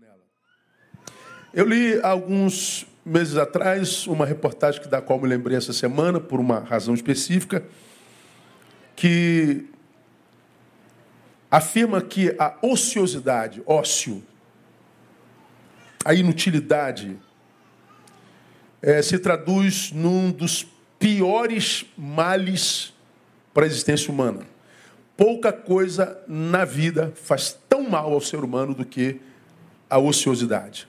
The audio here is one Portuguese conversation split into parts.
nela. Eu li alguns meses atrás uma reportagem da qual me lembrei essa semana, por uma razão específica, que afirma que a ociosidade, ócio, a inutilidade, é, se traduz num dos piores males para a existência humana. Pouca coisa na vida faz tão mal ao ser humano do que a ociosidade.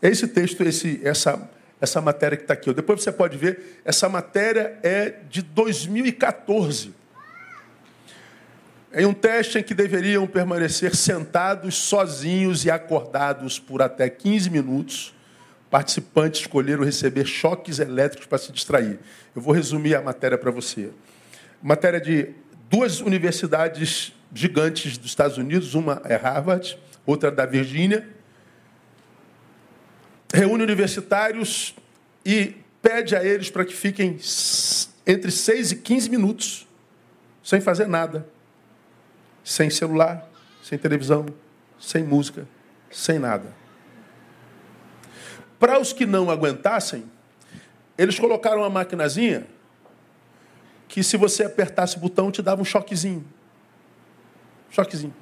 Esse texto, esse, essa, essa matéria que está aqui. Depois você pode ver, essa matéria é de 2014. Em um teste em que deveriam permanecer sentados, sozinhos e acordados por até 15 minutos, participantes escolheram receber choques elétricos para se distrair. Eu vou resumir a matéria para você. Matéria de duas universidades gigantes dos Estados Unidos, uma é Harvard, outra da Virgínia, reúne universitários e pede a eles para que fiquem entre 6 e 15 minutos sem fazer nada. Sem celular, sem televisão, sem música, sem nada. Para os que não aguentassem, eles colocaram uma maquinazinha que se você apertasse o botão te dava um choquezinho. Choquezinho.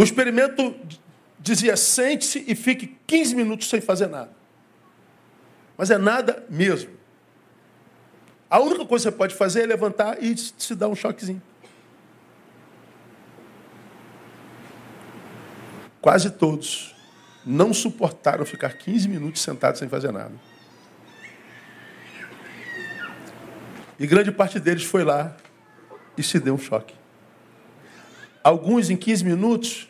O experimento dizia: sente-se e fique 15 minutos sem fazer nada. Mas é nada mesmo. A única coisa que você pode fazer é levantar e se dar um choquezinho. Quase todos não suportaram ficar 15 minutos sentados sem fazer nada. E grande parte deles foi lá e se deu um choque. Alguns em 15 minutos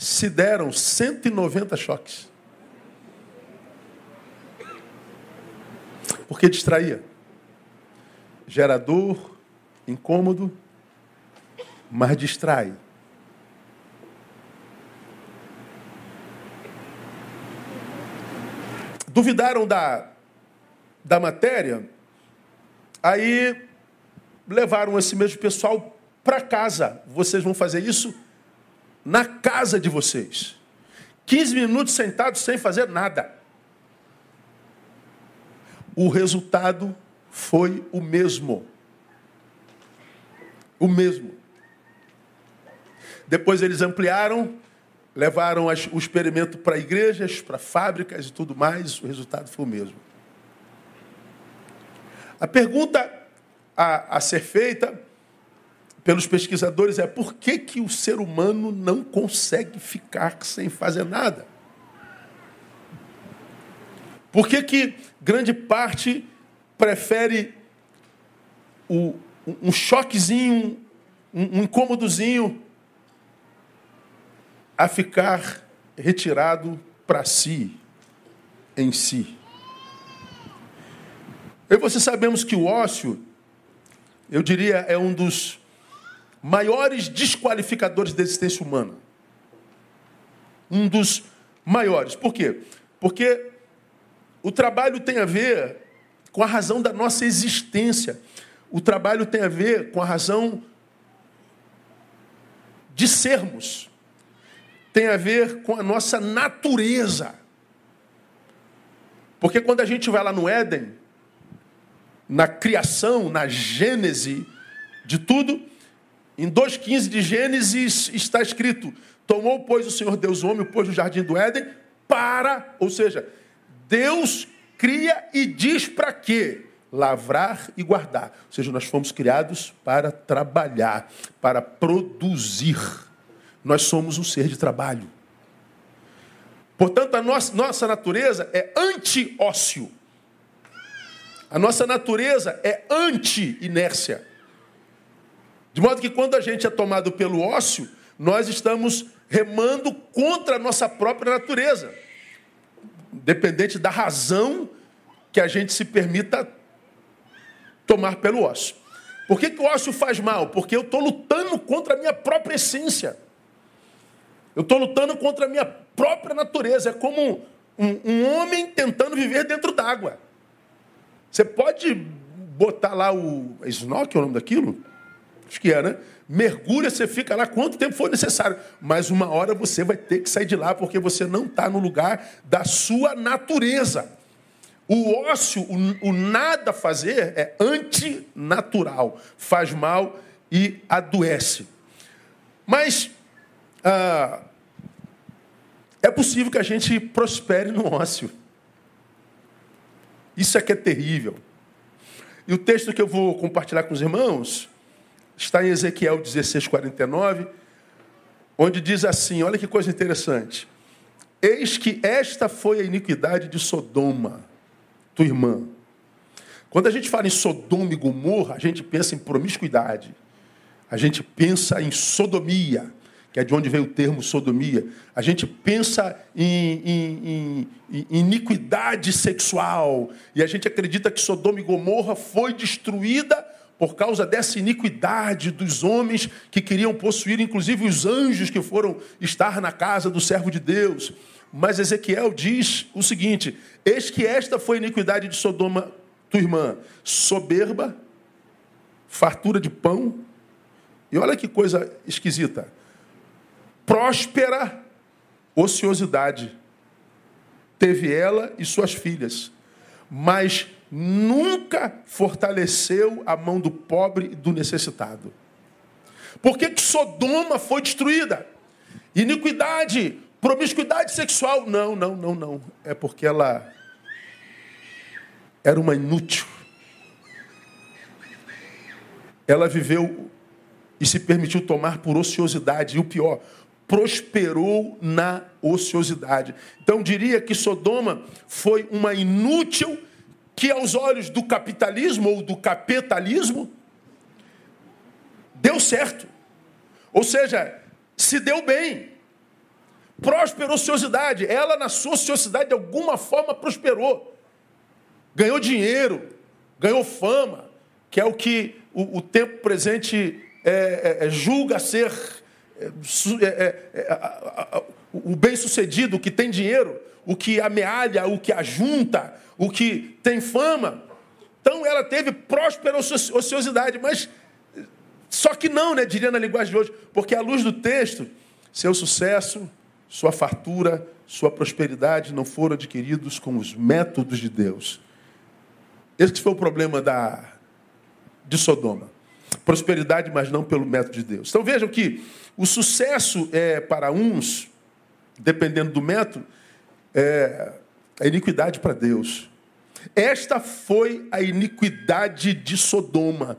se deram 190 choques. Porque distraía. Gerador, incômodo, mas distrai. Duvidaram da, da matéria, aí levaram esse mesmo pessoal para casa. Vocês vão fazer isso na casa de vocês. 15 minutos sentados sem fazer nada. O resultado foi o mesmo. O mesmo. Depois eles ampliaram, levaram o experimento para igrejas, para fábricas e tudo mais, o resultado foi o mesmo. A pergunta a, a ser feita pelos pesquisadores é por que, que o ser humano não consegue ficar sem fazer nada? Por que, que grande parte prefere o, um choquezinho, um, um incômodozinho, a ficar retirado para si, em si? Eu e você sabemos que o ócio, eu diria, é um dos maiores desqualificadores da existência humana. Um dos maiores. Por quê? Porque o trabalho tem a ver com a razão da nossa existência. O trabalho tem a ver com a razão de sermos. Tem a ver com a nossa natureza. Porque quando a gente vai lá no Éden, na criação, na gênese de tudo, em 2,15 de Gênesis está escrito: Tomou, pois, o Senhor Deus o homem, pôs no jardim do Éden, para, ou seja, Deus cria e diz para quê? Lavrar e guardar. Ou seja, nós fomos criados para trabalhar, para produzir. Nós somos um ser de trabalho. Portanto, a nossa, nossa natureza é anti-ócio. A nossa natureza é anti-inércia. De modo que quando a gente é tomado pelo ócio, nós estamos remando contra a nossa própria natureza. Dependente da razão que a gente se permita tomar pelo ócio. Por que, que o ócio faz mal? Porque eu estou lutando contra a minha própria essência. Eu estou lutando contra a minha própria natureza. É como um, um homem tentando viver dentro d'água. Você pode botar lá o. Snorkel é o nome daquilo? Acho que é, né? Mergulha, você fica lá quanto tempo for necessário. Mas uma hora você vai ter que sair de lá, porque você não está no lugar da sua natureza. O ócio, o, o nada fazer, é antinatural. Faz mal e adoece. Mas ah, é possível que a gente prospere no ócio. Isso é que é terrível. E o texto que eu vou compartilhar com os irmãos está em Ezequiel 16, 49, onde diz assim: olha que coisa interessante. Eis que esta foi a iniquidade de Sodoma, tua irmã. Quando a gente fala em Sodoma e Gomorra, a gente pensa em promiscuidade. A gente pensa em sodomia que é de onde veio o termo sodomia, a gente pensa em, em, em, em, iniquidade sexual e a gente acredita que Sodoma e Gomorra foi destruída por causa dessa iniquidade dos homens que queriam possuir, inclusive os anjos que foram estar na casa do servo de Deus. Mas Ezequiel diz o seguinte: Eis que esta foi a iniquidade de Sodoma, tua irmã, soberba, fartura de pão. E olha que coisa esquisita próspera ociosidade. Teve ela e suas filhas, mas nunca fortaleceu a mão do pobre e do necessitado. Por que, que Sodoma foi destruída? Iniquidade, promiscuidade sexual. Não, não, não, não. É porque ela era uma inútil. Ela viveu e se permitiu tomar por ociosidade. E o pior, prosperou na ociosidade. Então diria que Sodoma foi uma inútil que aos olhos do capitalismo ou do capitalismo deu certo. Ou seja, se deu bem. Prosperou ociosidade. Ela na sua ociosidade de alguma forma prosperou. Ganhou dinheiro, ganhou fama, que é o que o, o tempo presente é, é, é julga ser é, é, é, o bem-sucedido, que tem dinheiro, o que amealha, o que ajunta, o que tem fama. Então ela teve próspera ociosidade, mas só que não, né, diria na linguagem de hoje, porque à luz do texto, seu sucesso, sua fartura, sua prosperidade não foram adquiridos com os métodos de Deus. Esse foi o problema da, de Sodoma. Prosperidade, mas não pelo método de Deus. Então vejam que o sucesso é para uns, dependendo do método, é a iniquidade para Deus. Esta foi a iniquidade de Sodoma.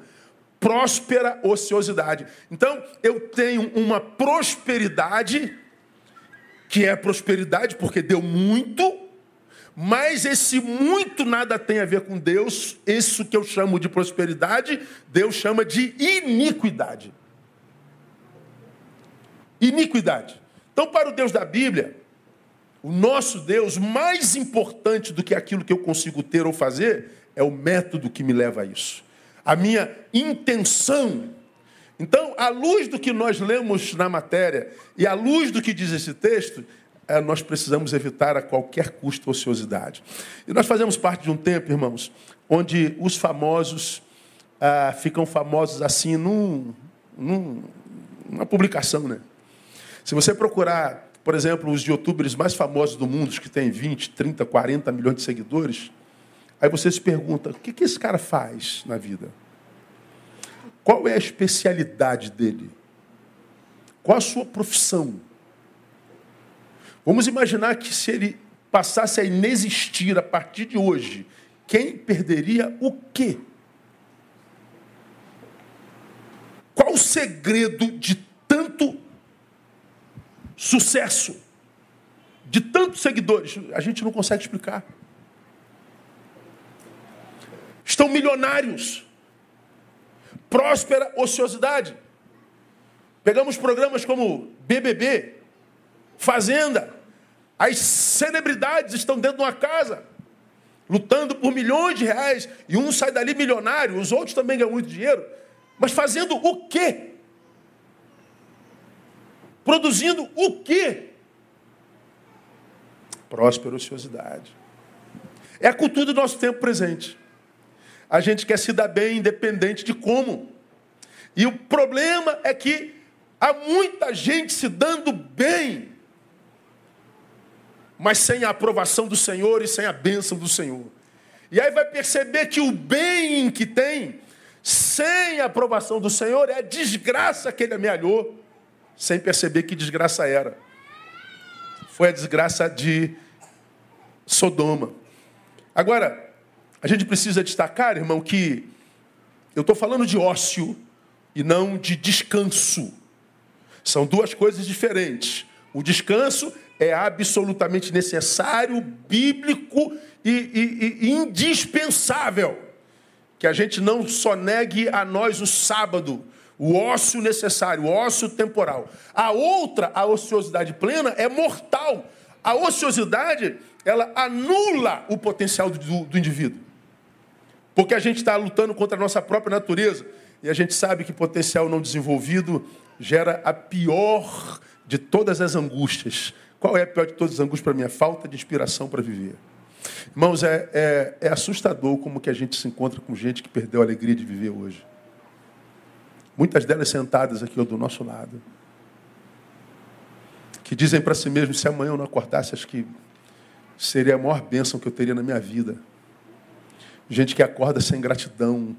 Próspera ociosidade. Então, eu tenho uma prosperidade, que é prosperidade porque deu muito, mas esse muito nada tem a ver com Deus. Isso que eu chamo de prosperidade, Deus chama de iniquidade iniquidade. Então, para o Deus da Bíblia, o nosso Deus, mais importante do que aquilo que eu consigo ter ou fazer, é o método que me leva a isso. A minha intenção. Então, à luz do que nós lemos na matéria e à luz do que diz esse texto, é, nós precisamos evitar a qualquer custo ociosidade. E nós fazemos parte de um tempo, irmãos, onde os famosos ah, ficam famosos assim num, num, numa publicação, né? Se você procurar, por exemplo, os youtubers mais famosos do mundo, que têm 20, 30, 40 milhões de seguidores, aí você se pergunta: o que, que esse cara faz na vida? Qual é a especialidade dele? Qual a sua profissão? Vamos imaginar que se ele passasse a inexistir a partir de hoje, quem perderia o quê? Qual o segredo de tanto sucesso de tantos seguidores, a gente não consegue explicar. Estão milionários. Próspera ociosidade. Pegamos programas como BBB, Fazenda. As celebridades estão dentro de uma casa, lutando por milhões de reais, e um sai dali milionário, os outros também ganham muito dinheiro. Mas fazendo o quê? Produzindo o quê? Próspera ociosidade. É a cultura do nosso tempo presente. A gente quer se dar bem independente de como. E o problema é que há muita gente se dando bem, mas sem a aprovação do Senhor e sem a bênção do Senhor. E aí vai perceber que o bem que tem, sem a aprovação do Senhor, é a desgraça que ele amealhou, sem perceber que desgraça era. Foi a desgraça de Sodoma. Agora, a gente precisa destacar, irmão, que eu estou falando de ócio e não de descanso. São duas coisas diferentes. O descanso é absolutamente necessário, bíblico e, e, e, indispensável. Que a gente não só negue a nós o sábado, o ócio necessário, o ócio temporal. A outra, a ociosidade plena, é mortal. A ociosidade, ela anula o potencial do, do indivíduo. Porque a gente está lutando contra a nossa própria natureza. E a gente sabe que potencial não desenvolvido gera a pior de todas as angústias. Qual é a pior de todas as angústias para mim? A falta de inspiração para viver. Irmãos, é, é, é, assustador como que a gente se encontra com gente que perdeu a alegria de viver hoje. Muitas delas sentadas aqui do nosso lado. Que dizem para si mesmos, se amanhã eu não acordasse, acho que seria a maior bênção que eu teria na minha vida. Gente que acorda sem gratidão,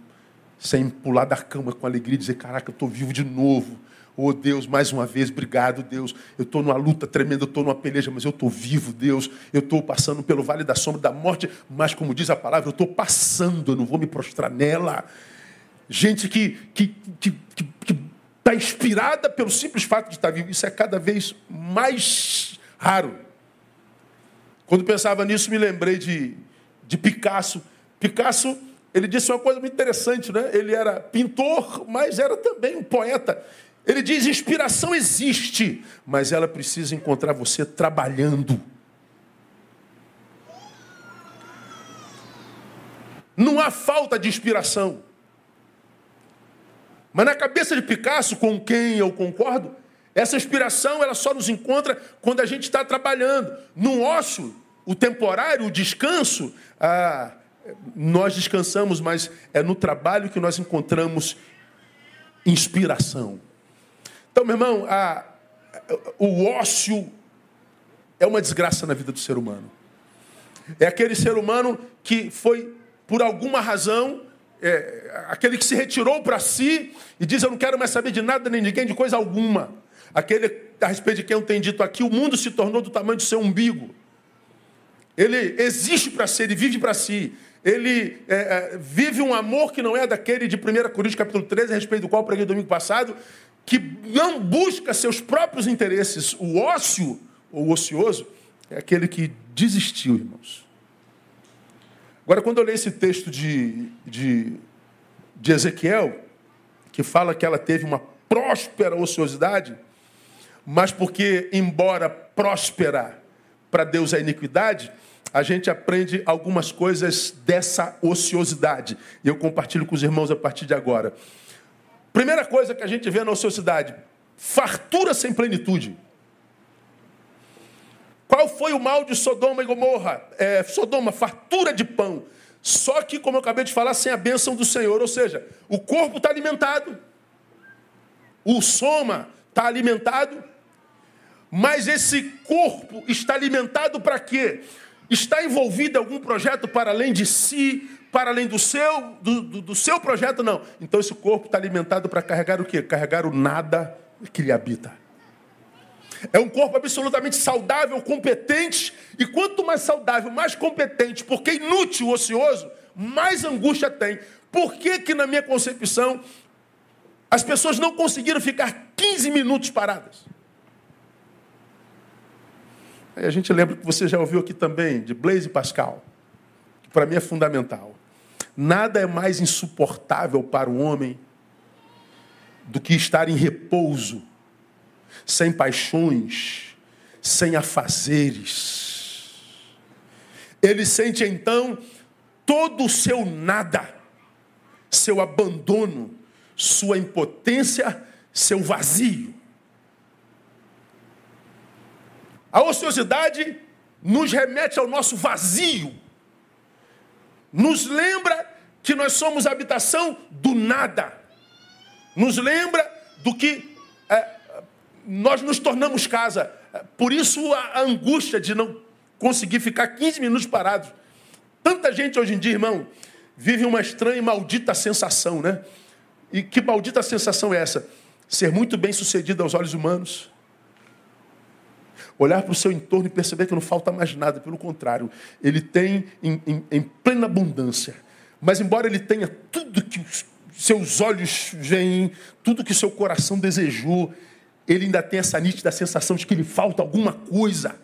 sem pular da cama com alegria e dizer: Caraca, eu estou vivo de novo. Oh Deus, mais uma vez, obrigado, Deus. Eu estou numa luta tremenda, eu estou numa peleja, mas eu estou vivo, Deus. Eu estou passando pelo vale da sombra da morte, mas como diz a palavra, eu estou passando, eu não vou me prostrar nela. Gente que que que, que, que está inspirada pelo simples fato de estar vivo, isso é cada vez mais raro. Quando pensava nisso, me lembrei de, de Picasso. Picasso ele disse uma coisa muito interessante, né? Ele era pintor, mas era também um poeta. Ele diz: inspiração existe, mas ela precisa encontrar você trabalhando. Não há falta de inspiração. Mas na cabeça de Picasso, com quem eu concordo, essa inspiração ela só nos encontra quando a gente está trabalhando. No ócio, o temporário, o descanso, ah, nós descansamos, mas é no trabalho que nós encontramos inspiração. Então, meu irmão, o ócio é uma desgraça na vida do ser humano. É aquele ser humano que foi, por alguma razão, é, aquele que se retirou para si e diz: Eu não quero mais saber de nada nem de ninguém, de coisa alguma. Aquele a respeito de quem eu tenho dito aqui, o mundo se tornou do tamanho do seu umbigo. Ele existe para si, ele vive para si ele é, é, vive um amor que não é daquele de 1 Coríntios capítulo 13, a respeito do qual eu preguei domingo passado, que não busca seus próprios interesses. O ócio, ou ocioso, é aquele que desistiu, irmãos. Agora, quando eu leio esse texto de, de, de Ezequiel, que fala que ela teve uma próspera ociosidade, mas porque, embora próspera para Deus é iniquidade, a gente aprende algumas coisas dessa ociosidade. E eu compartilho com os irmãos a partir de agora. Primeira coisa que a gente vê na ociosidade: fartura sem plenitude. Qual foi o mal de Sodoma e Gomorra? É, Sodoma, fartura de pão. Só que, como eu acabei de falar, sem a bênção do Senhor. Ou seja, o corpo está alimentado. O soma está alimentado. Mas esse corpo está alimentado para quê? Está envolvido em algum projeto para além de si, para além do seu, do, do, do seu projeto? Não. Então esse corpo está alimentado para carregar o quê? Carregar o nada que lhe habita. É um corpo absolutamente saudável, competente, e quanto mais saudável, mais competente, porque inútil, ocioso, mais angústia tem. Por que, que na minha concepção, as pessoas não conseguiram ficar 15 minutos paradas? Aí a gente lembra que você já ouviu aqui também de Blaise Pascal, que para mim é fundamental. Nada é mais insuportável para o homem do que estar em repouso, sem paixões, sem afazeres. Ele sente então todo o seu nada, seu abandono, sua impotência, seu vazio. A ociosidade nos remete ao nosso vazio. Nos lembra que nós somos habitação do nada. nos lembra do que é, nós nos tornamos casa. Por isso a angústia de não conseguir ficar 15 minutos parados. Tanta gente hoje em dia, irmão, vive uma estranha e maldita sensação, né? E que maldita sensação é essa? Ser muito bem sucedido aos olhos humanos. Olhar para o seu entorno e perceber que não falta mais nada, pelo contrário, ele tem em, em, em plena abundância. Mas, embora ele tenha tudo que seus olhos veem, tudo que seu coração desejou, ele ainda tem essa nítida sensação de que lhe falta alguma coisa.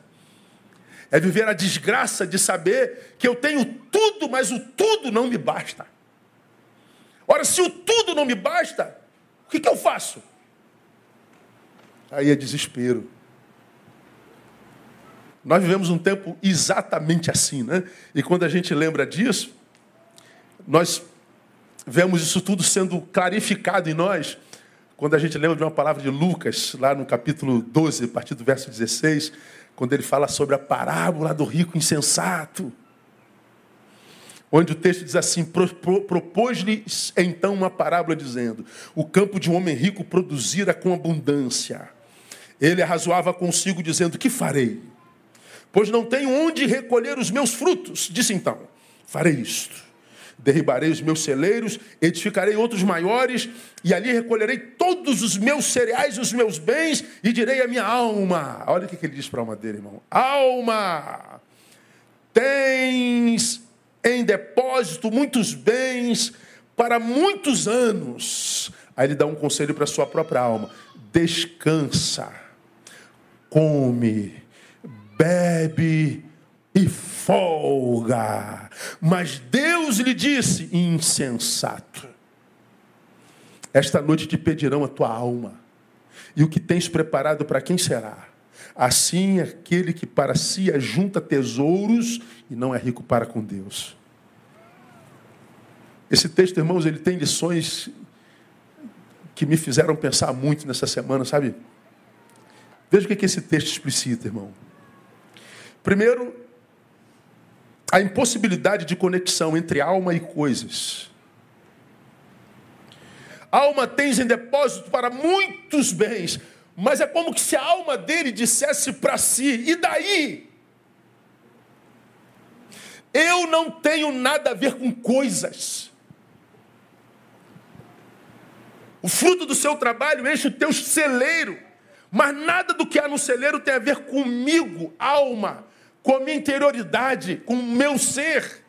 É viver a desgraça de saber que eu tenho tudo, mas o tudo não me basta. Ora, se o tudo não me basta, o que, que eu faço? Aí é desespero. Nós vivemos um tempo exatamente assim, né? E quando a gente lembra disso, nós vemos isso tudo sendo clarificado em nós quando a gente lembra de uma palavra de Lucas, lá no capítulo 12, a partir do verso 16, quando ele fala sobre a parábola do rico insensato. Onde o texto diz assim: propôs-lhes então uma parábola dizendo: O campo de um homem rico produzira com abundância. Ele arrazoava consigo, dizendo: Que farei? Pois não tenho onde recolher os meus frutos. Disse então: Farei isto derribarei os meus celeiros, edificarei outros maiores, e ali recolherei todos os meus cereais os meus bens, e direi à minha alma: olha o que ele diz para a alma dele, irmão: Alma, tens em depósito muitos bens para muitos anos. Aí ele dá um conselho para a sua própria alma: descansa, come, bebe e folga. Mas Deus lhe disse: insensato. Esta noite te pedirão a tua alma. E o que tens preparado para quem será? Assim aquele que para si ajunta tesouros e não é rico para com Deus. Esse texto, irmãos, ele tem lições que me fizeram pensar muito nessa semana, sabe? Veja o que esse texto explicita, irmão. Primeiro, a impossibilidade de conexão entre alma e coisas. alma tens em depósito para muitos bens, mas é como se a alma dele dissesse para si: e daí? Eu não tenho nada a ver com coisas. O fruto do seu trabalho enche o teu celeiro, mas nada do que há no celeiro tem a ver comigo, alma com a minha interioridade, com o meu ser.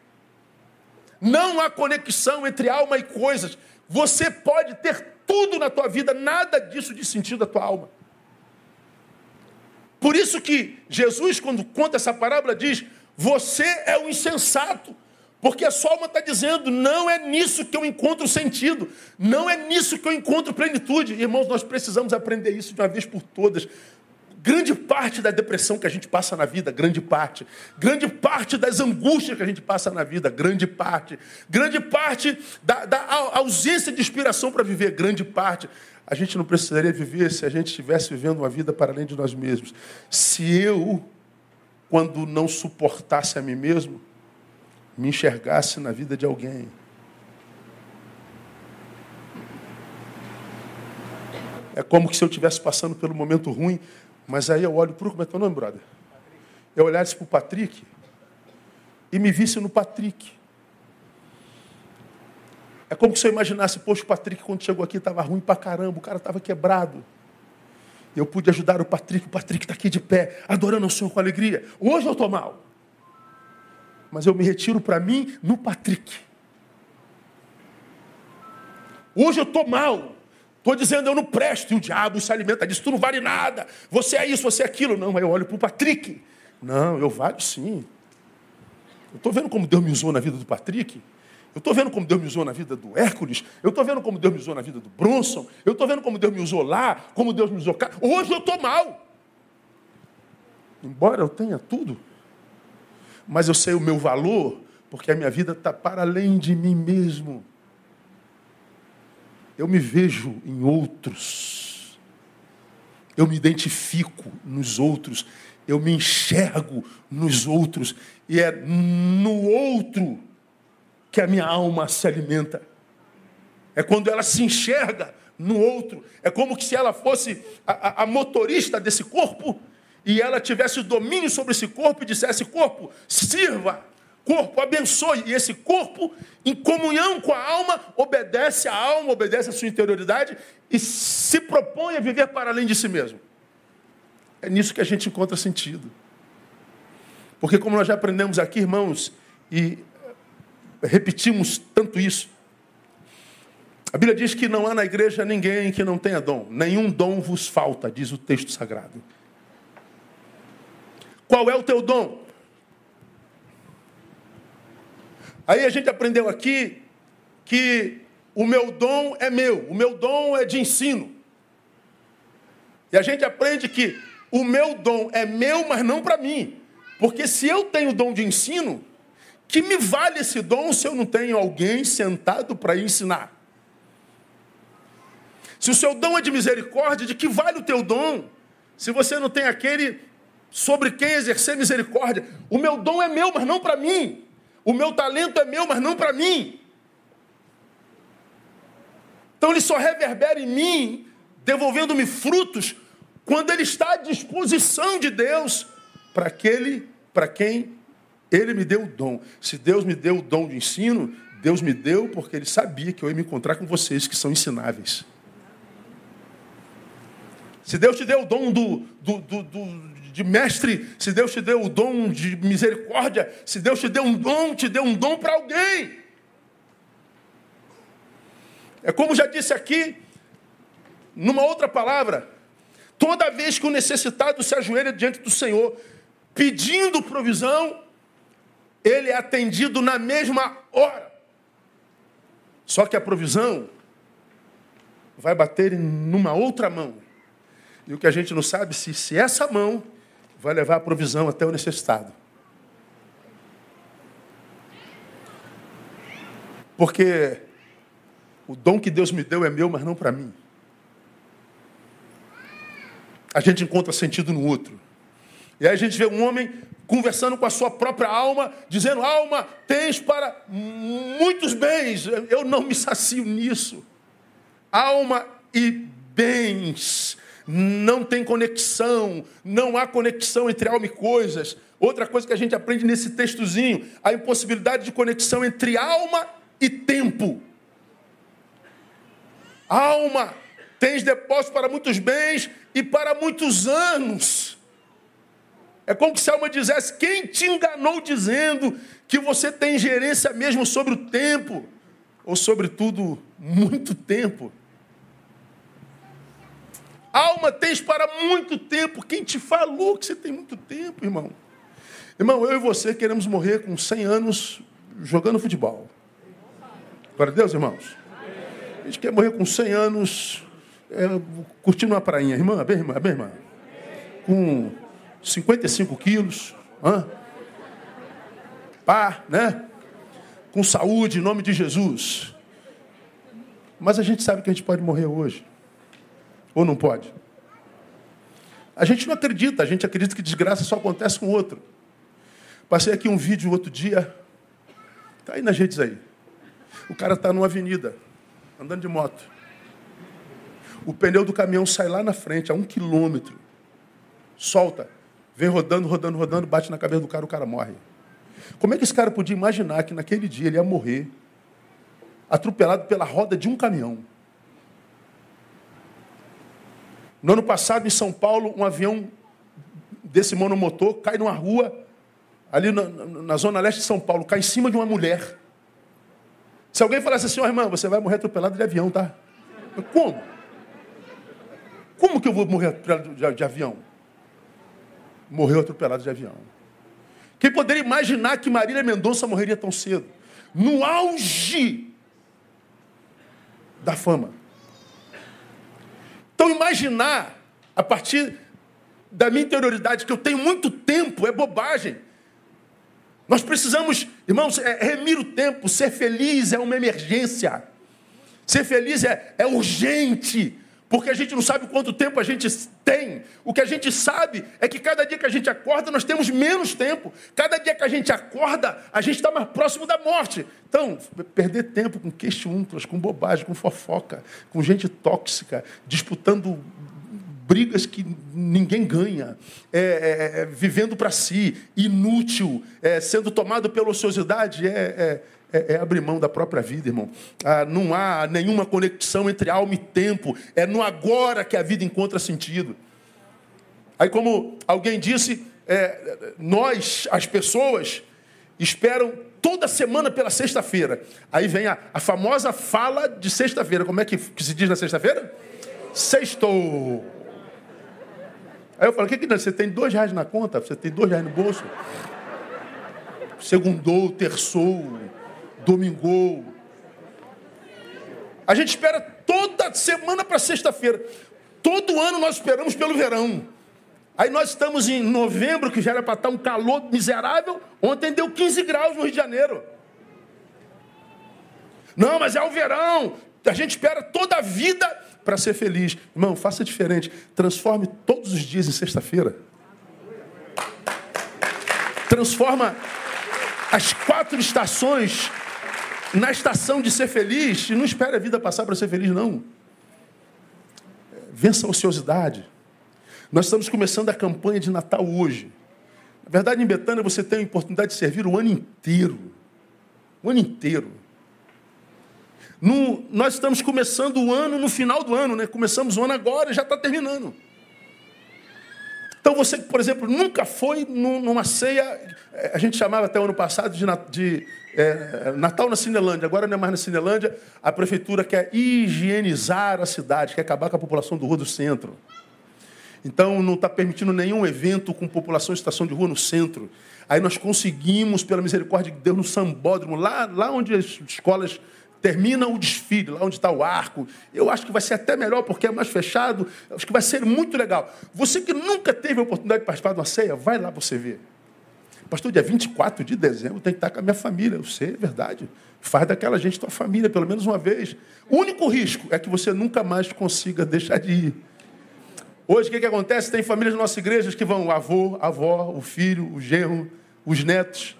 Não há conexão entre alma e coisas. Você pode ter tudo na tua vida, nada disso de sentido da tua alma. Por isso que Jesus, quando conta essa parábola, diz: Você é um insensato. Porque a sua alma está dizendo: não é nisso que eu encontro sentido, não é nisso que eu encontro plenitude. Irmãos, nós precisamos aprender isso de uma vez por todas. Grande parte da depressão que a gente passa na vida, grande parte. Grande parte das angústias que a gente passa na vida, grande parte. Grande parte da, da ausência de inspiração para viver, grande parte. A gente não precisaria viver se a gente estivesse vivendo uma vida para além de nós mesmos. Se eu, quando não suportasse a mim mesmo, me enxergasse na vida de alguém. É como se eu estivesse passando pelo momento ruim, mas aí eu olho para o. Como é teu nome, brother? Eu olhasse para o Patrick e me visse no Patrick. É como se eu imaginasse, poxa, o Patrick quando chegou aqui estava ruim para caramba, o cara estava quebrado. Eu pude ajudar o Patrick, o Patrick está aqui de pé, adorando o Senhor com alegria. Hoje eu estou mal. Mas eu me retiro para mim no Patrick. Hoje eu estou mal. Estou dizendo, eu não presto, e o diabo se alimenta disso, tu não vale nada, você é isso, você é aquilo. Não, mas eu olho para o Patrick. Não, eu valho sim. Eu estou vendo como Deus me usou na vida do Patrick. Eu estou vendo como Deus me usou na vida do Hércules. Eu estou vendo como Deus me usou na vida do Bronson. Eu estou vendo como Deus me usou lá, como Deus me usou cá. Hoje eu estou mal. Embora eu tenha tudo, mas eu sei o meu valor, porque a minha vida está para além de mim mesmo. Eu me vejo em outros. Eu me identifico nos outros. Eu me enxergo nos outros. E é no outro que a minha alma se alimenta. É quando ela se enxerga no outro. É como se ela fosse a, a, a motorista desse corpo e ela tivesse o domínio sobre esse corpo e dissesse: corpo, sirva, corpo, abençoe. E esse corpo, em comunhão com a alma, obedece à alma, obedece à sua interioridade e se propõe a viver para além de si mesmo. É nisso que a gente encontra sentido. Porque, como nós já aprendemos aqui, irmãos, e repetimos tanto isso, a Bíblia diz que não há na igreja ninguém que não tenha dom. Nenhum dom vos falta, diz o texto sagrado. Qual é o teu dom? Aí a gente aprendeu aqui que o meu dom é meu, o meu dom é de ensino. E a gente aprende que o meu dom é meu, mas não para mim. Porque se eu tenho dom de ensino, que me vale esse dom se eu não tenho alguém sentado para ensinar? Se o seu dom é de misericórdia, de que vale o teu dom? Se você não tem aquele sobre quem exercer misericórdia. O meu dom é meu, mas não para mim. O meu talento é meu, mas não para mim. Então ele só reverbera em mim, devolvendo-me frutos, quando ele está à disposição de Deus para aquele para quem ele me deu o dom. Se Deus me deu o dom de ensino, Deus me deu porque ele sabia que eu ia me encontrar com vocês que são ensináveis. Se Deus te deu o dom do, do, do, do, de mestre, se Deus te deu o dom de misericórdia, se Deus te deu um dom, te deu um dom para alguém. É como já disse aqui, numa outra palavra, toda vez que o necessitado se ajoelha diante do Senhor, pedindo provisão, ele é atendido na mesma hora. Só que a provisão vai bater numa outra mão. E o que a gente não sabe se, se essa mão vai levar a provisão até o necessitado. Porque o dom que Deus me deu é meu, mas não para mim. A gente encontra sentido no outro. E aí a gente vê um homem conversando com a sua própria alma, dizendo: Alma, tens para muitos bens. Eu não me sacio nisso. Alma e bens não tem conexão, não há conexão entre alma e coisas. Outra coisa que a gente aprende nesse textozinho, a impossibilidade de conexão entre alma e tempo. Alma, tens depósito para muitos bens e para muitos anos. É como se a alma dissesse: quem te enganou dizendo que você tem gerência mesmo sobre o tempo, ou sobretudo muito tempo? Alma tens para muito tempo. Quem te falou que você tem muito tempo, irmão? Irmão, eu e você queremos morrer com 100 anos jogando futebol. Glória a Deus, irmãos. A gente quer morrer com 100 anos é, curtindo uma prainha. Irmã, bem, irmã, bem, irmã. Com 55 quilos. Hã? Pá, né? Com saúde, em nome de Jesus. Mas a gente sabe que a gente pode morrer hoje. Ou não pode? A gente não acredita, a gente acredita que desgraça só acontece com o outro. Passei aqui um vídeo outro dia, está aí nas redes aí. O cara está numa avenida, andando de moto. O pneu do caminhão sai lá na frente, a um quilômetro. Solta, vem rodando, rodando, rodando, bate na cabeça do cara, o cara morre. Como é que esse cara podia imaginar que naquele dia ele ia morrer atropelado pela roda de um caminhão? No ano passado, em São Paulo, um avião desse monomotor cai numa rua, ali na, na, zona leste de São Paulo, cai em cima de uma mulher. Se alguém falasse assim, ó oh, irmã, você vai morrer atropelado de avião, tá? Como? Como que eu vou morrer atropelado de, de avião? Morreu atropelado de avião. Quem poderia imaginar que Marília Mendonça morreria tão cedo? No auge da fama. Então, imaginar, a partir da minha interioridade, que eu tenho muito tempo, é bobagem. Nós precisamos, irmãos, é, remir o tempo. Ser feliz é uma emergência. Ser feliz é, é urgente. Porque a gente não sabe quanto tempo a gente tem. O que a gente sabe é que cada dia que a gente acorda, nós temos menos tempo. Cada dia que a gente acorda, a gente está mais próximo da morte. Então, perder tempo com queixo-untras, com bobagem, com fofoca, com gente tóxica, disputando brigas que ninguém ganha, é, é, é vivendo para si, inútil, é, sendo tomado pela ociosidade, é, é é, abrir mão da própria vida, irmão. Ah, não há nenhuma conexão entre alma e tempo. É no agora que a vida encontra sentido. Aí, como alguém disse, é, nós, as pessoas, esperam toda semana pela sexta-feira. Aí vem a, a, famosa fala de sexta-feira. Como é que, que, se diz na sexta-feira? Sextou. Aí eu falo, o que, que você tem dois reais na conta? Você tem dois reais no bolso? Segundou, terçou, domingou. A gente espera toda semana para sexta-feira. Todo ano nós esperamos pelo verão. Aí nós estamos em novembro, que já era para estar um calor miserável. Ontem deu 15 graus no Rio de Janeiro. Não, mas é o verão. A gente espera toda a vida para ser feliz. Irmão, faça diferente. Transforme todos os dias em sexta-feira. Transforma as quatro estações na estação de ser feliz, não espere a vida passar para ser feliz, não. Vença a ociosidade. Nós estamos começando a campanha de Natal hoje. Na verdade, em Betânia você tem a oportunidade de servir o ano inteiro. O ano inteiro. No, nós estamos começando o ano no final do ano, né? Começamos o ano agora e já está terminando. Então você, por exemplo, nunca foi numa ceia, eh, a gente chamava até o ano passado de, de é, Natal na Cinelândia, agora não é mais na Cinelândia, a prefeitura quer higienizar a cidade, quer acabar com a população do Rua do Centro. Então não está permitindo nenhum evento com população de estação de rua no centro. Aí nós conseguimos, pela misericórdia de Deus, no Sambódromo, lá, lá onde as escolas termina o desfile, lá onde está o arco. Eu acho que vai ser até melhor porque é mais fechado. Acho que vai ser muito legal. Você que nunca teve a oportunidade de participar de uma ceia, vai lá você ver. Pastor, dia 24 de dezembro tem que estar com a minha família. Eu sei, é verdade. Faz daquela gente tua família, pelo menos uma vez. O único risco é que você nunca mais consiga deixar de ir. Hoje, o que, que acontece? Tem famílias nas nossas igrejas que vão o avô, a avó, o filho, o genro, os netos.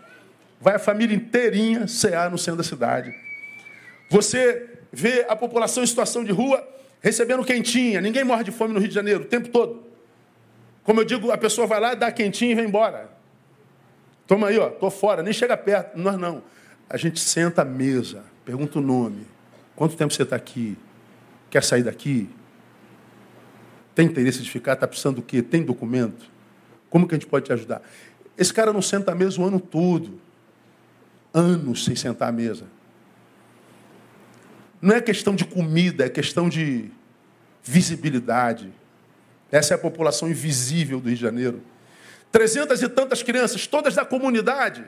Vai a família inteirinha cear no centro da cidade. Você vê a população em situação de rua recebendo quentinha. Ninguém morre de fome no Rio de Janeiro o tempo todo. Como eu digo, a pessoa vai lá, dá quentinha e vai embora. Toma aí, ó, tô fora, nem chega perto. Nós não. A gente senta à mesa, pergunta o nome. Quanto tempo você está aqui? Quer sair daqui? Tem interesse de ficar? Está precisando do quê? Tem documento? Como que a gente pode te ajudar? Esse cara não senta à mesa o ano todo. Anos sem sentar à mesa. Não é questão de comida, é questão de visibilidade. Essa é a população invisível do Rio de Janeiro. Trezentas e tantas crianças, todas da comunidade.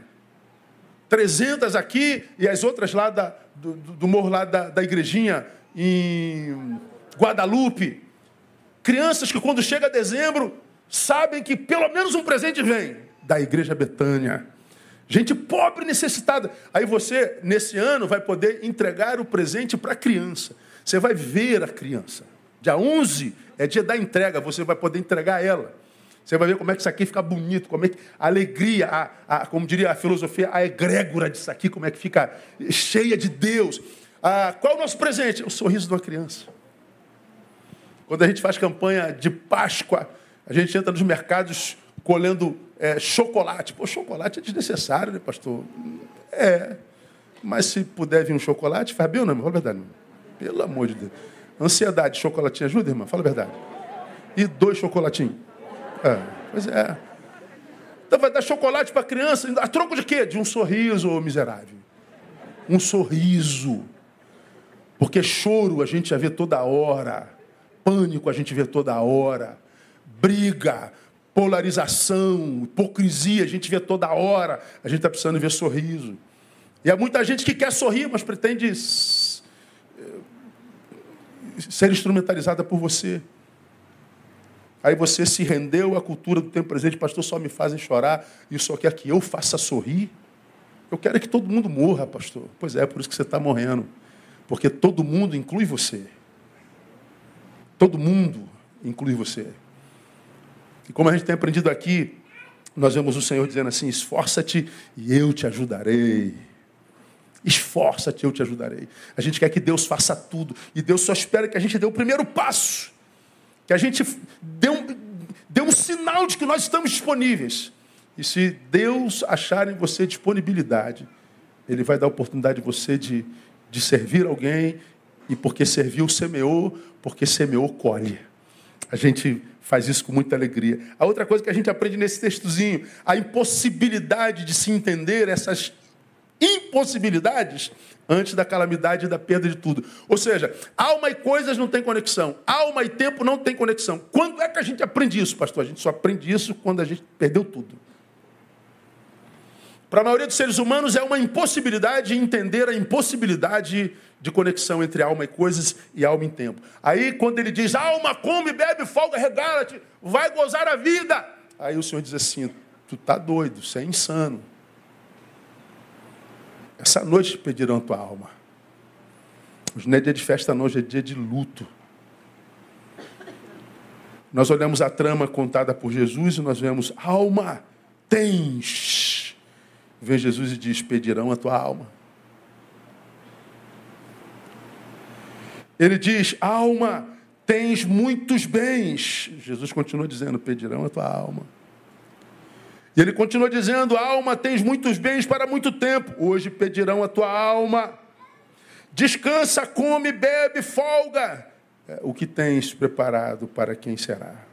Trezentas aqui e as outras lá da, do, do morro lá da, da igrejinha em Guadalupe. Crianças que quando chega dezembro sabem que pelo menos um presente vem da igreja Betânia. Gente pobre, necessitada. Aí você, nesse ano, vai poder entregar o presente para a criança. Você vai ver a criança. Dia 11 é dia da entrega, você vai poder entregar ela. Você vai ver como é que isso aqui fica bonito, como é que a alegria, a, a, como diria a filosofia, a egrégora disso aqui, como é que fica cheia de Deus. Ah, qual é o nosso presente? O sorriso de uma criança. Quando a gente faz campanha de Páscoa, a gente entra nos mercados colhendo é, chocolate. Pô, chocolate é desnecessário, né, pastor? É. Mas se puder vir um chocolate, faz bem ou não? Fala a verdade, irmão. Pelo amor de Deus. Ansiedade, chocolatinho ajuda, irmão? Fala a verdade. E dois chocolatinhos. É, pois é. Então vai dar chocolate para criança, a troco de quê? De um sorriso, miserável. Um sorriso. Porque choro a gente já vê toda hora. Pânico a gente vê toda hora. Briga, polarização, hipocrisia, a gente vê toda hora. A gente está precisando ver sorriso. E há muita gente que quer sorrir, mas pretende eh, ser instrumentalizada por você. Aí você se rendeu à cultura do tempo presente, pastor, só me fazem chorar e só quer que eu faça sorrir. Eu quero que todo mundo morra, pastor. Pois é, por isso que você está morrendo. Porque todo mundo inclui você. Todo mundo, inclui você. E como a gente tem aprendido aqui, nós vemos o Senhor dizendo assim: esforça-te e eu te ajudarei. Esforça-te, eu te ajudarei. A gente quer que Deus faça tudo. E Deus só espera que a gente dê o primeiro passo. Que a gente dê um, dê um sinal de que nós estamos disponíveis. E se Deus achar em você disponibilidade, Ele vai dar a oportunidade de você de, de servir alguém. E porque serviu, semeou. Porque semeou, colhe. A gente faz isso com muita alegria. A outra coisa que a gente aprende nesse textozinho, a impossibilidade de se entender essas impossibilidades antes da calamidade e da perda de tudo. Ou seja, alma e coisas não tem conexão, alma e tempo não tem conexão. Quando é que a gente aprende isso, pastor? A gente só aprende isso quando a gente perdeu tudo. Para a maioria dos seres humanos é uma impossibilidade entender a impossibilidade de conexão entre alma e coisas e alma em tempo. Aí quando ele diz, alma, come, bebe, folga, regala-te, vai gozar a vida. Aí o Senhor diz assim, tu tá doido, você é insano. Essa noite pedirão tua alma. Hoje não é dia de festa, não, hoje é dia de luto. Nós olhamos a trama contada por Jesus e nós vemos, alma, tens. Vem Jesus e diz: pedirão a tua alma. Ele diz: alma, tens muitos bens. Jesus continua dizendo: pedirão a tua alma. E ele continua dizendo: Alma, tens muitos bens para muito tempo. Hoje pedirão a tua alma. Descansa, come, bebe, folga. É, o que tens preparado para quem será?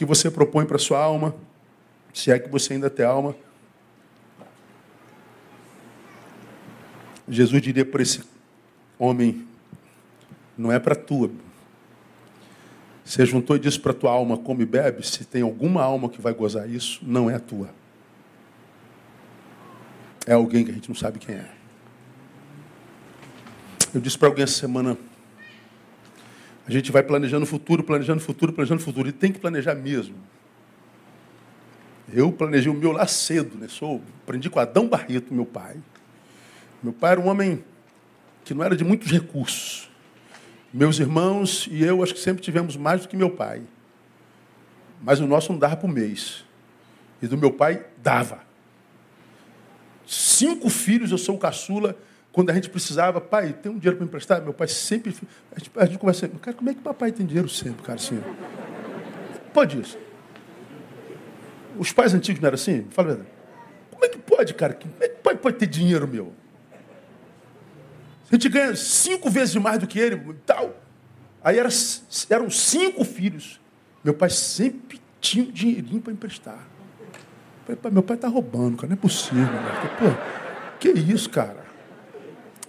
Que você propõe para sua alma? Se é que você ainda tem alma. Jesus diria para esse homem: não é para tua, você juntou disse para tua alma, come e bebe. Se tem alguma alma que vai gozar isso, não é a tua. É alguém que a gente não sabe quem é. Eu disse para alguém essa semana, a gente vai planejando o futuro, planejando o futuro, planejando o futuro. E tem que planejar mesmo. Eu planejei o meu lá cedo, né? Sou, aprendi com Adão Barreto, meu pai. Meu pai era um homem que não era de muitos recursos. Meus irmãos e eu acho que sempre tivemos mais do que meu pai. Mas o nosso não dava o mês. E do meu pai dava. Cinco filhos, eu sou o caçula. Quando a gente precisava, pai, tem um dinheiro para emprestar? Meu pai sempre. A gente, a gente conversa, cara, como é que papai tem dinheiro sempre, cara, assim? Pode isso. Os pais antigos não eram assim? Fala a verdade. Como é que pode, cara? Como é que pai pode ter dinheiro meu? A gente ganha cinco vezes mais do que ele e tal. Aí era, eram cinco filhos. Meu pai sempre tinha um dinheirinho para emprestar. Falei, meu pai está roubando, cara. Não é possível. Cara. Pô, que isso, cara?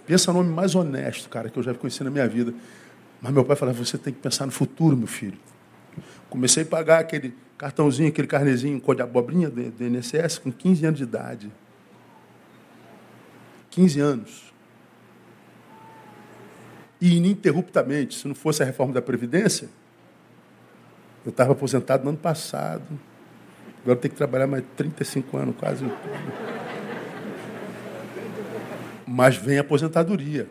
Pensa no homem mais honesto, cara, que eu já conheci na minha vida. Mas meu pai falava, você tem que pensar no futuro, meu filho. Comecei a pagar aquele cartãozinho, aquele carnezinho, cor de abobrinha do, do INSS com 15 anos de idade. 15 anos e ininterruptamente. Se não fosse a reforma da Previdência, eu estava aposentado no ano passado. Agora tenho que trabalhar mais 35 anos, quase. Mas vem aposentadoria.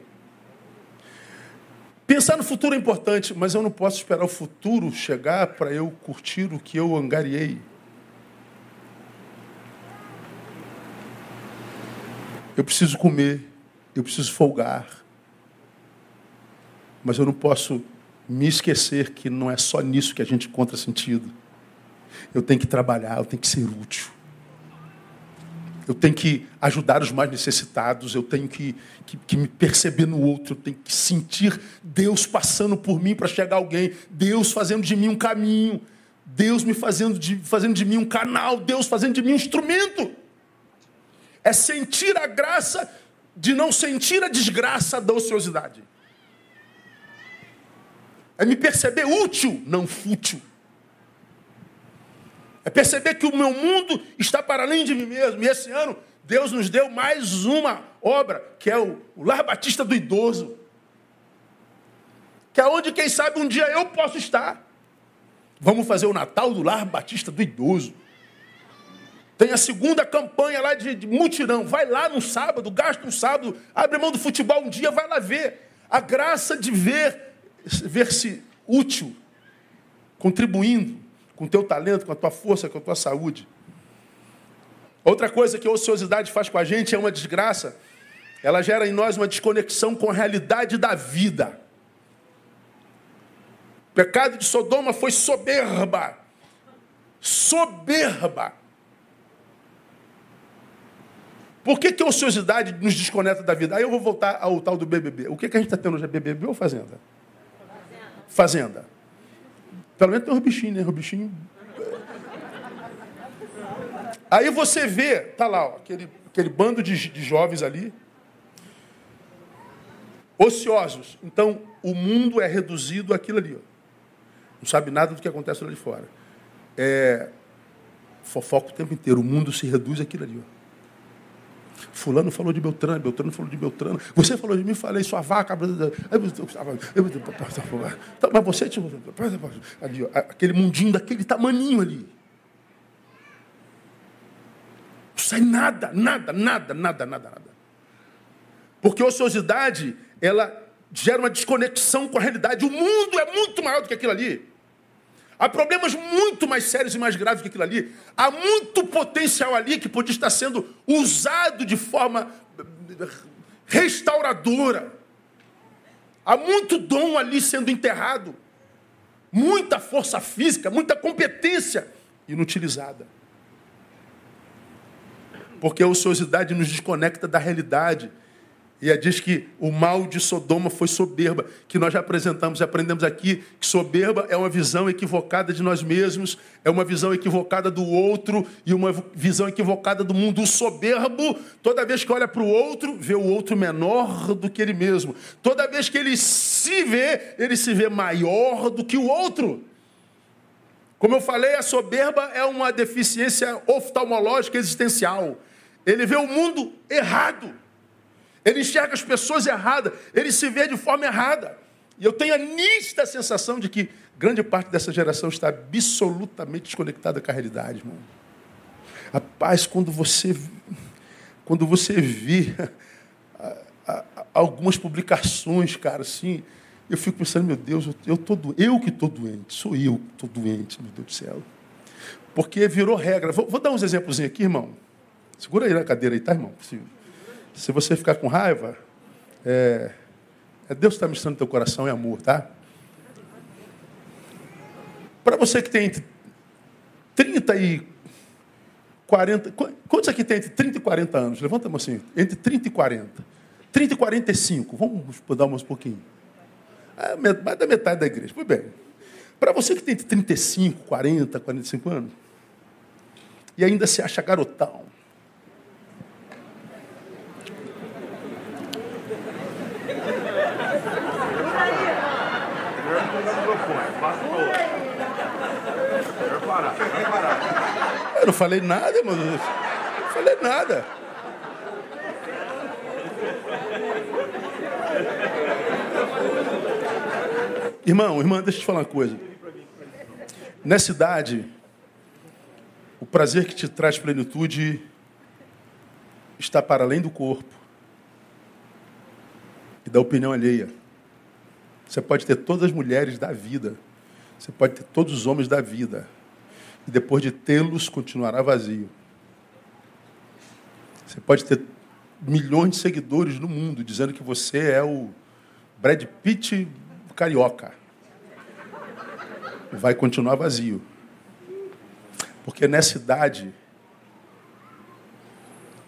Pensar no futuro é importante, mas eu não posso esperar o futuro chegar para eu curtir o que eu angariei. Eu preciso comer, eu preciso folgar, mas eu não posso me esquecer que não é só nisso que a gente encontra sentido. Eu tenho que trabalhar, eu tenho que ser útil. Eu tenho que ajudar os mais necessitados, eu tenho que, que, que me perceber no outro, eu tenho que sentir Deus passando por mim para chegar alguém, Deus fazendo de mim um caminho, Deus me fazendo de, fazendo de mim um canal, Deus fazendo de mim um instrumento. É sentir a graça de não sentir a desgraça da ociosidade. É me perceber útil, não fútil. É perceber que o meu mundo está para além de mim mesmo. E esse ano, Deus nos deu mais uma obra, que é o, Lar Batista do Idoso. Que é onde, quem sabe, um dia eu posso estar. Vamos fazer o Natal do Lar Batista do Idoso. Tem a segunda campanha lá de, de mutirão. Vai lá no sábado, gasta um sábado, abre mão do futebol um dia, vai lá ver. a graça de ver, ver-se útil, contribuindo com o teu talento, com a tua força, com a tua saúde. Outra coisa que a ociosidade faz com a gente é uma desgraça. Ela gera em nós uma desconexão com a realidade da vida. O pecado de Sodoma foi soberba. Soberba. Por que, que a ociosidade nos desconecta da vida? Aí eu vou voltar ao tal do BBB. O que, que a gente está tendo hoje? É BBB ou Fazenda? Fazenda. Pelo menos tem os bichinhos, né? Os bichinhos. Aí você vê, tá lá, ó, aquele, aquele bando de, de jovens ali, ociosos. Então, o mundo é reduzido àquilo ali. Ó. Não sabe nada do que acontece lá de fora. É, fofoca o tempo inteiro. O mundo se reduz àquilo ali. Ó. Fulano falou de Beltrano, Beltrano falou de Beltrano. Você falou de mim, falei, sua vaca. Mas você. Ali, aquele mundinho daquele tamaninho ali. Não sai nada, nada, nada, nada, nada, nada. Porque a ociosidade, ela gera uma desconexão com a realidade. O mundo é muito maior do que aquilo ali. Há problemas muito mais sérios e mais graves que aquilo ali. Há muito potencial ali que podia estar sendo usado de forma restauradora. Há muito dom ali sendo enterrado. Muita força física, muita competência inutilizada. Porque a ociosidade nos desconecta da realidade e diz que o mal de Sodoma foi soberba, que nós já apresentamos e aprendemos aqui que soberba é uma visão equivocada de nós mesmos, é uma visão equivocada do outro e uma visão equivocada do mundo. O soberbo, toda vez que olha para o outro, vê o outro menor do que ele mesmo. Toda vez que ele se vê, ele se vê maior do que o outro. Como eu falei, a soberba é uma deficiência oftalmológica existencial. Ele vê o mundo errado. Ele enxerga as pessoas erradas, ele se vê de forma errada. E eu tenho a nítida sensação de que grande parte dessa geração está absolutamente desconectada com a realidade, irmão. Rapaz, quando você, quando você vê algumas publicações, cara, assim, eu fico pensando, meu Deus, eu, tô, eu que estou doente, sou eu que estou doente, meu Deus do céu. Porque virou regra. Vou, vou dar uns exemplos aqui, irmão. Segura aí na cadeira aí, tá, irmão? Possível. Se você ficar com raiva, é, é Deus que está misturando teu coração é amor, tá? Para você que tem entre 30 e 40. Quantos aqui tem entre 30 e 40 anos? Levanta a mão assim. Entre 30 e 40. 30 e 45. Vamos dar mais um pouquinho. É, mais da metade da igreja. Pois bem. Para você que tem entre 35, 40, 45 anos, e ainda se acha garotão, Eu não falei nada, mano. Não falei nada. Irmão, irmã, deixa eu te falar uma coisa. Nessa idade, o prazer que te traz plenitude está para além do corpo e da opinião alheia. Você pode ter todas as mulheres da vida, você pode ter todos os homens da vida, e depois de tê-los continuará vazio. Você pode ter milhões de seguidores no mundo dizendo que você é o Brad Pitt carioca. Vai continuar vazio. Porque nessa idade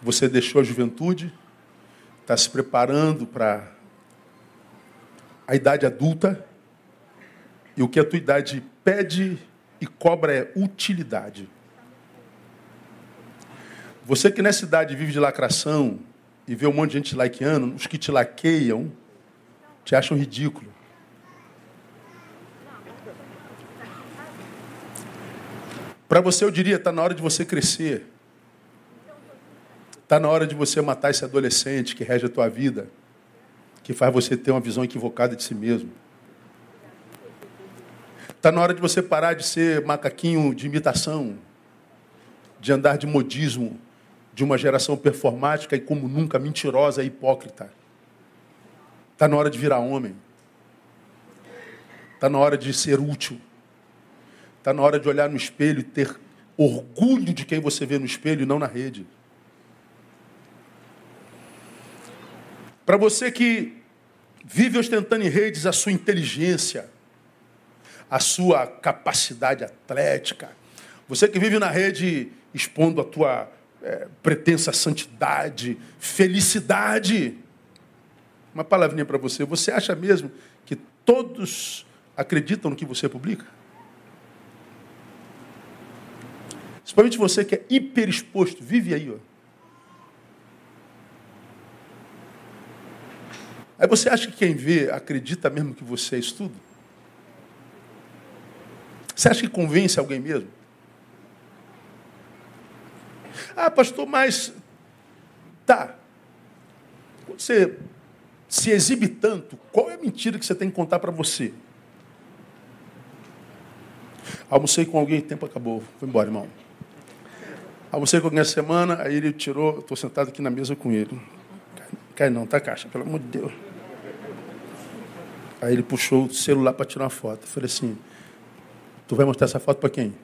você deixou a juventude, está se preparando para a idade adulta, e o que a tua idade pede e cobra é utilidade. Você que nessa idade vive de lacração e vê um monte de gente likeando, os que te laqueiam te acham ridículo. Para você, eu diria, está na hora de você crescer. Está na hora de você matar esse adolescente que rege a tua vida, que faz você ter uma visão equivocada de si mesmo. Está na hora de você parar de ser macaquinho de imitação, de andar de modismo de uma geração performática e como nunca mentirosa e hipócrita. Está na hora de virar homem. Está na hora de ser útil. Está na hora de olhar no espelho e ter orgulho de quem você vê no espelho e não na rede. Para você que vive ostentando em redes a sua inteligência, a sua capacidade atlética, você que vive na rede expondo a tua é, pretensa santidade, felicidade. Uma palavrinha para você. Você acha mesmo que todos acreditam no que você publica? Principalmente você que é hiperexposto, vive aí, ó. Aí você acha que quem vê acredita mesmo que você é isso tudo? Você acha que convence alguém mesmo? Ah, pastor, mas. Tá. Você se exibe tanto, qual é a mentira que você tem que contar para você? Almocei com alguém, tempo acabou. Foi embora, irmão. Almocei com alguém essa semana, aí ele tirou, estou sentado aqui na mesa com ele. Cai não, tá caixa, pelo amor de Deus. Aí ele puxou o celular para tirar uma foto. Eu falei assim, tu vai mostrar essa foto para quem?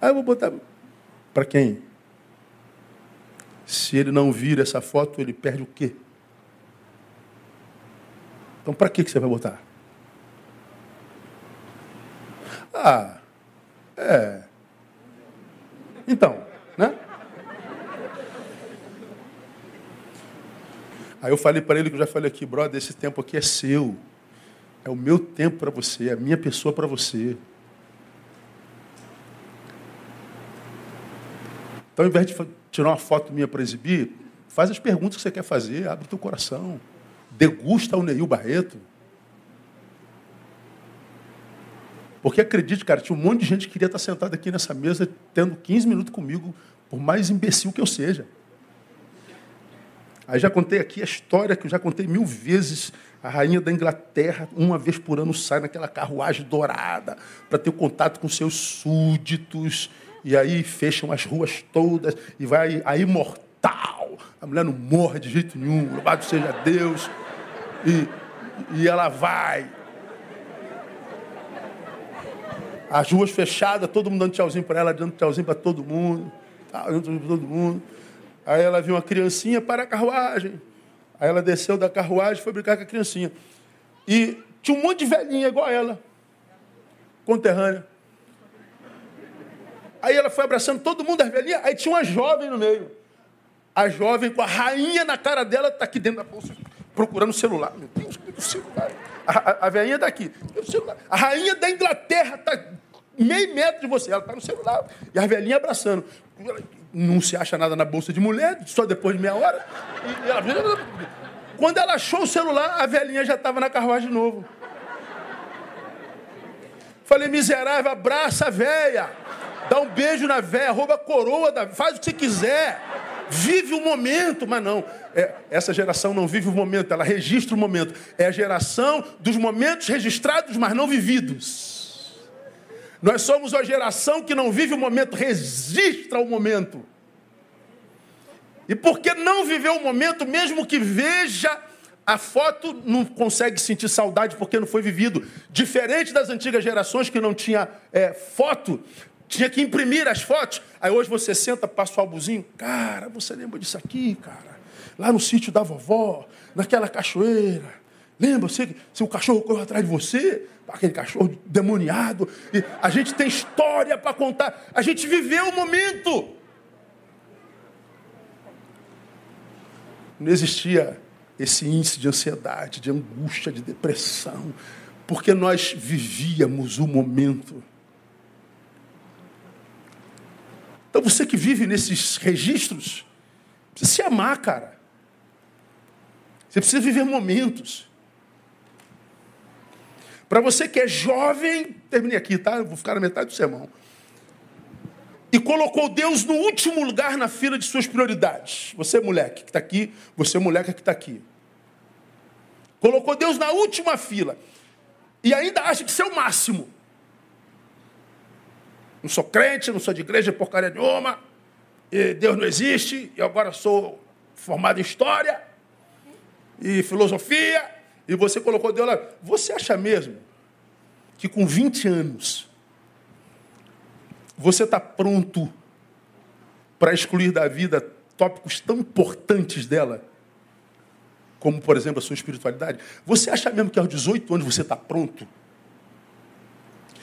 Aí eu vou botar para quem? Se ele não vir essa foto, ele perde o quê? Então, para que você vai botar? Ah, é. Então, né? Aí eu falei para ele que eu já falei aqui, brother, esse tempo aqui é seu. É o meu tempo para você, é a minha pessoa para você. Então, ao invés de tirar uma foto minha para exibir, faz as perguntas que você quer fazer, abre teu coração. Degusta o Neil Barreto. Porque acredite, cara, tinha um monte de gente que queria estar sentado aqui nessa mesa tendo 15 minutos comigo, por mais imbecil que eu seja. Aí já contei aqui a história que eu já contei mil vezes. A rainha da Inglaterra, uma vez por ano, sai naquela carruagem dourada para ter contato com seus súditos e aí fecham as ruas todas, e vai a imortal. A mulher não morre de jeito nenhum, louvado seja Deus. E, e ela vai. As ruas fechadas, todo mundo dando tchauzinho para ela, dando tchauzinho para todo mundo. Tá, dando para todo mundo. Aí ela viu uma criancinha para a carruagem. Aí ela desceu da carruagem e foi brincar com a criancinha. E tinha um monte de velhinha igual a ela, conterrânea. Aí ela foi abraçando todo mundo, as velhinhas. Aí tinha uma jovem no meio. A jovem com a rainha na cara dela, está aqui dentro da bolsa, procurando o celular. Meu Deus, o celular? A, a, a velhinha está aqui. A rainha da Inglaterra está meio metro de você. Ela está no celular. E a velhinha abraçando. Não se acha nada na bolsa de mulher, só depois de meia hora. E ela... Quando ela achou o celular, a velhinha já estava na carruagem de novo. Falei, miserável, abraça a velha. Dá um beijo na véia, rouba a coroa, da... faz o que você quiser. Vive o momento, mas não. É, essa geração não vive o momento, ela registra o momento. É a geração dos momentos registrados, mas não vividos. Nós somos a geração que não vive o momento, registra o momento. E porque não viveu o momento, mesmo que veja a foto, não consegue sentir saudade porque não foi vivido. Diferente das antigas gerações que não tinha é, foto, tinha que imprimir as fotos. Aí hoje você senta, passa o albuzinho. Cara, você lembra disso aqui, cara? Lá no sítio da vovó, naquela cachoeira. Lembra? Se o cachorro correu atrás de você, aquele cachorro demoniado. E a gente tem história para contar. A gente viveu o momento. Não existia esse índice de ansiedade, de angústia, de depressão, porque nós vivíamos o momento. Então você que vive nesses registros, precisa se amar, cara. Você precisa viver momentos. Para você que é jovem, terminei aqui, tá? Eu vou ficar na metade do sermão. E colocou Deus no último lugar na fila de suas prioridades. Você, moleque que está aqui, você, moleque que está aqui. Colocou Deus na última fila. E ainda acha que isso é o máximo. Não sou crente, não sou de igreja, porcaria nenhuma. E Deus não existe, e agora sou formado em história. e filosofia, e você colocou Deus lá. Você acha mesmo que com 20 anos você está pronto para excluir da vida tópicos tão importantes dela, como, por exemplo, a sua espiritualidade? Você acha mesmo que aos 18 anos você está pronto?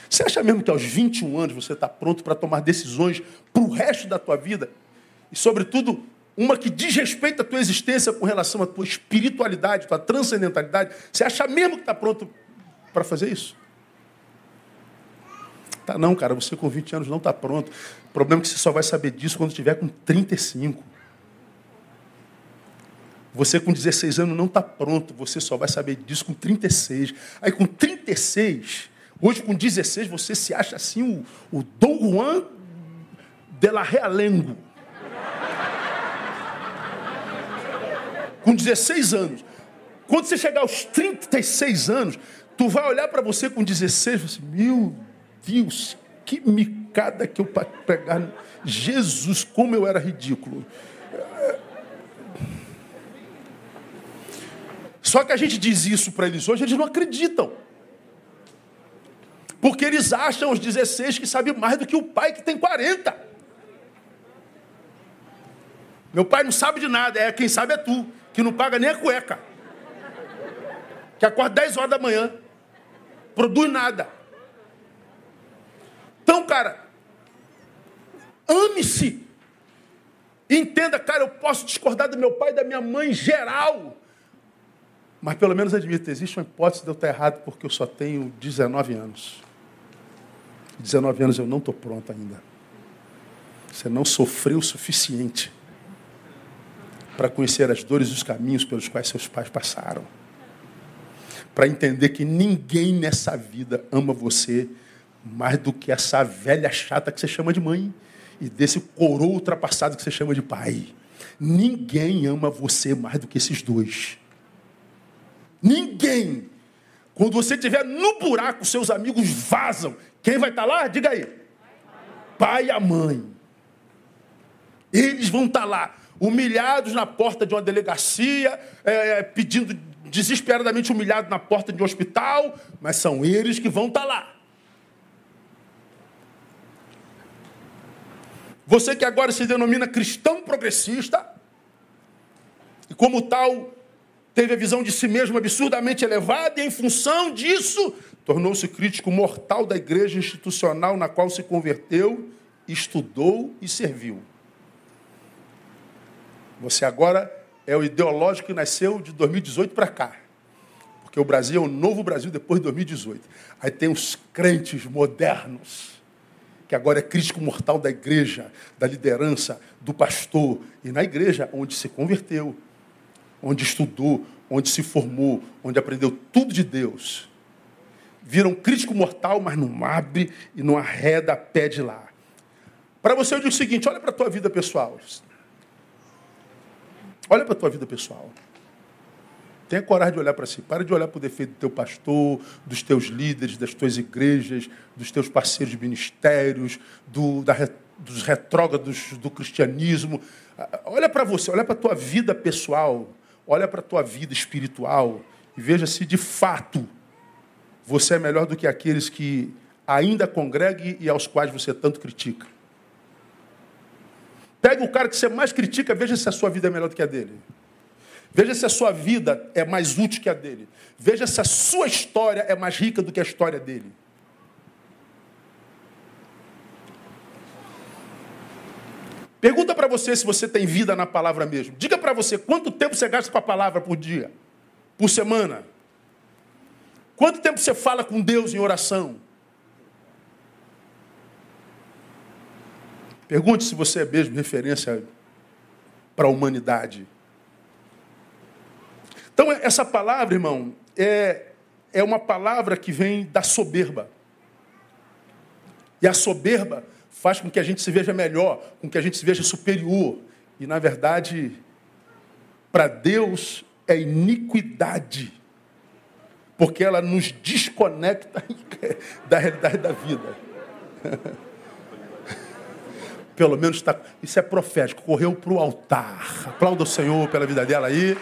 Você acha mesmo que aos 21 anos você está pronto para tomar decisões para o resto da tua vida? E, sobretudo, uma que diz respeito à tua existência com relação à tua espiritualidade, tua transcendentalidade. Você acha mesmo que está pronto para fazer isso? Tá não, cara, você com 20 anos não está pronto. O problema é que você só vai saber disso quando tiver com 35. Você com 16 anos não está pronto, você só vai saber disso com 36. Aí com 36, hoje com 16, você se acha assim o, o Dom Juan de la Realengo. Com 16 anos. Quando você chegar aos 36 anos, tu vai olhar para você com 16 e assim, meu Deus, que micada que eu pegar. Jesus, como eu era ridículo. Só que a gente diz isso para eles hoje, eles não acreditam. Porque eles acham os 16 que sabem mais do que o pai que tem 40. Meu pai não sabe de nada, é quem sabe é tu, que não paga nem a cueca. Que acorda 10 horas da manhã, produz nada. Então, cara, ame-se. Entenda, cara, eu posso discordar do meu pai e da minha mãe geral. Mas pelo menos admita, existe uma hipótese de eu estar errado porque eu só tenho 19 anos. 19 anos eu não estou pronto ainda. Você não sofreu o suficiente para conhecer as dores e os caminhos pelos quais seus pais passaram. Para entender que ninguém nessa vida ama você mais do que essa velha chata que você chama de mãe e desse coroa ultrapassado que você chama de pai. Ninguém ama você mais do que esses dois. Ninguém. Quando você estiver no buraco, seus amigos vazam. Quem vai estar lá? Diga aí. Pai e a mãe. Eles vão estar lá, humilhados na porta de uma delegacia, é, pedindo desesperadamente humilhados na porta de um hospital, mas são eles que vão estar lá. Você que agora se denomina cristão progressista, e como tal teve a visão de si mesmo absurdamente elevada e, em função disso, tornou-se crítico mortal da igreja institucional na qual se converteu, estudou e serviu. Você agora é o ideológico que nasceu de 2018 para cá. Porque o Brasil é o novo Brasil depois de 2018. Aí tem os crentes modernos, que agora é crítico mortal da igreja, da liderança, do pastor. E na igreja onde se converteu, onde estudou, onde se formou, onde aprendeu tudo de Deus. Viram crítico mortal, mas não abre e não arreda pé de lá. Para você eu digo o seguinte, olha para a tua vida pessoal. Olha para a tua vida pessoal. Tenha coragem de olhar para si. Para de olhar para o defeito do teu pastor, dos teus líderes, das tuas igrejas, dos teus parceiros de ministérios, do, da, dos retrógrados do cristianismo. Olha para você, olha para a tua vida pessoal olha para a tua vida espiritual e veja se de fato você é melhor do que aqueles que ainda congreguem e aos quais você tanto critica. Pega o cara que você mais critica, veja se a sua vida é melhor do que a dele. Veja se a sua vida é mais útil que a dele. Veja se a sua história é mais rica do que a história dele. Pergunta para você se você tem vida na palavra mesmo. Diga para você quanto tempo você gasta com a palavra por dia, por semana. Quanto tempo você fala com Deus em oração? Pergunte se você é mesmo referência para a humanidade. Então, essa palavra, irmão, é, é uma palavra que vem da soberba. E a soberba faz com que a gente se veja melhor, com que a gente se veja superior. E, na verdade, para Deus é iniquidade, porque ela nos desconecta da realidade da vida. Pelo menos está. Isso é profético, correu para o altar. Aplauda o Senhor pela vida dela aí.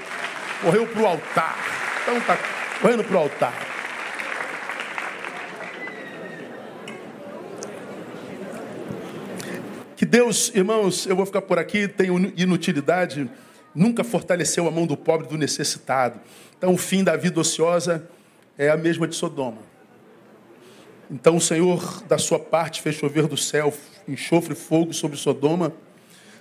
correu para o altar. Então está correndo para o altar. Que Deus, irmãos, eu vou ficar por aqui, tem inutilidade, nunca fortaleceu a mão do pobre do necessitado. Então o fim da vida ociosa é a mesma de Sodoma. Então o Senhor, da sua parte, fez chover do céu enxofre fogo sobre Sodoma,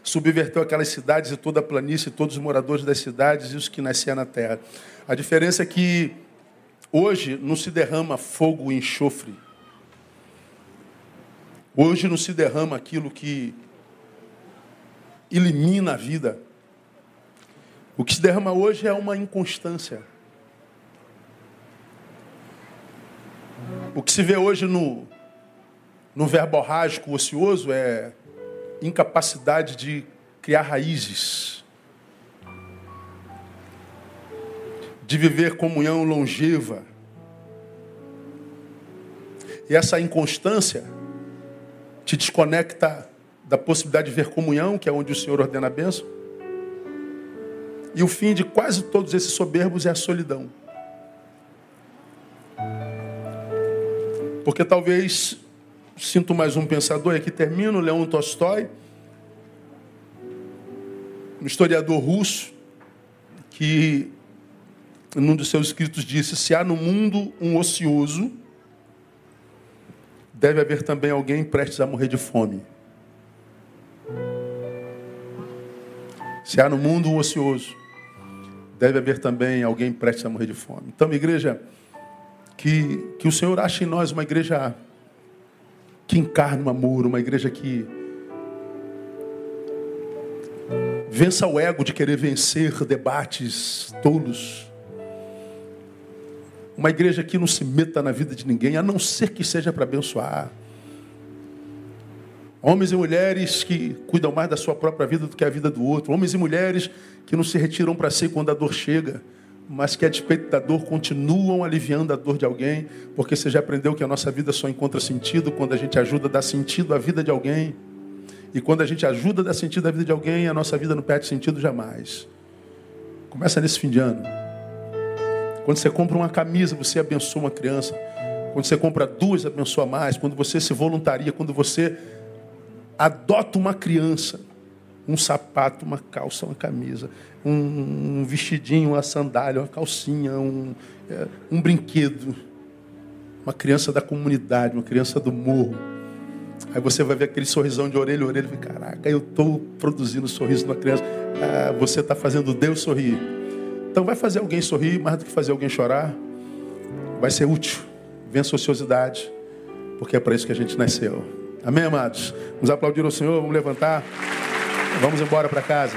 subverteu aquelas cidades e toda a planície, todos os moradores das cidades e os que nasciam na terra. A diferença é que hoje não se derrama fogo e enxofre. Hoje não se derrama aquilo que elimina a vida. O que se derrama hoje é uma inconstância. O que se vê hoje no, no verborrágico ocioso é incapacidade de criar raízes, de viver comunhão longeva. E essa inconstância te desconecta da possibilidade de ver comunhão, que é onde o Senhor ordena a bênção. E o fim de quase todos esses soberbos é a solidão. Porque talvez, sinto mais um pensador, e aqui termino, Leon Tolstói, um historiador russo, que num dos seus escritos disse: Se há no mundo um ocioso, deve haver também alguém prestes a morrer de fome. Se há no mundo um ocioso, deve haver também alguém prestes a morrer de fome. Então, igreja, que, que o Senhor ache em nós uma igreja que encarna o amor, uma igreja que vença o ego de querer vencer debates tolos. Uma igreja que não se meta na vida de ninguém, a não ser que seja para abençoar. Homens e mulheres que cuidam mais da sua própria vida do que a vida do outro. Homens e mulheres que não se retiram para si quando a dor chega mas que a despeito da dor continuam aliviando a dor de alguém, porque você já aprendeu que a nossa vida só encontra sentido quando a gente ajuda a dar sentido à vida de alguém. E quando a gente ajuda a dar sentido à vida de alguém, a nossa vida não perde sentido jamais. Começa nesse fim de ano. Quando você compra uma camisa, você abençoa uma criança. Quando você compra duas, abençoa mais. Quando você se voluntaria, quando você adota uma criança, um sapato, uma calça, uma camisa, um, vestidinho, uma sandália, uma calcinha, um, é, um brinquedo. Uma criança da comunidade, uma criança do morro. Aí você vai ver aquele sorrisão de orelha a orelha e caraca, eu estou produzindo sorriso numa criança. Ah, você está fazendo Deus sorrir. Então vai fazer alguém sorrir mais do que fazer alguém chorar. Vai ser útil. Vença a ociosidade. Porque é para isso que a gente nasceu. Amém, amados? Vamos aplaudir o Senhor, vamos levantar. Vamos embora para casa.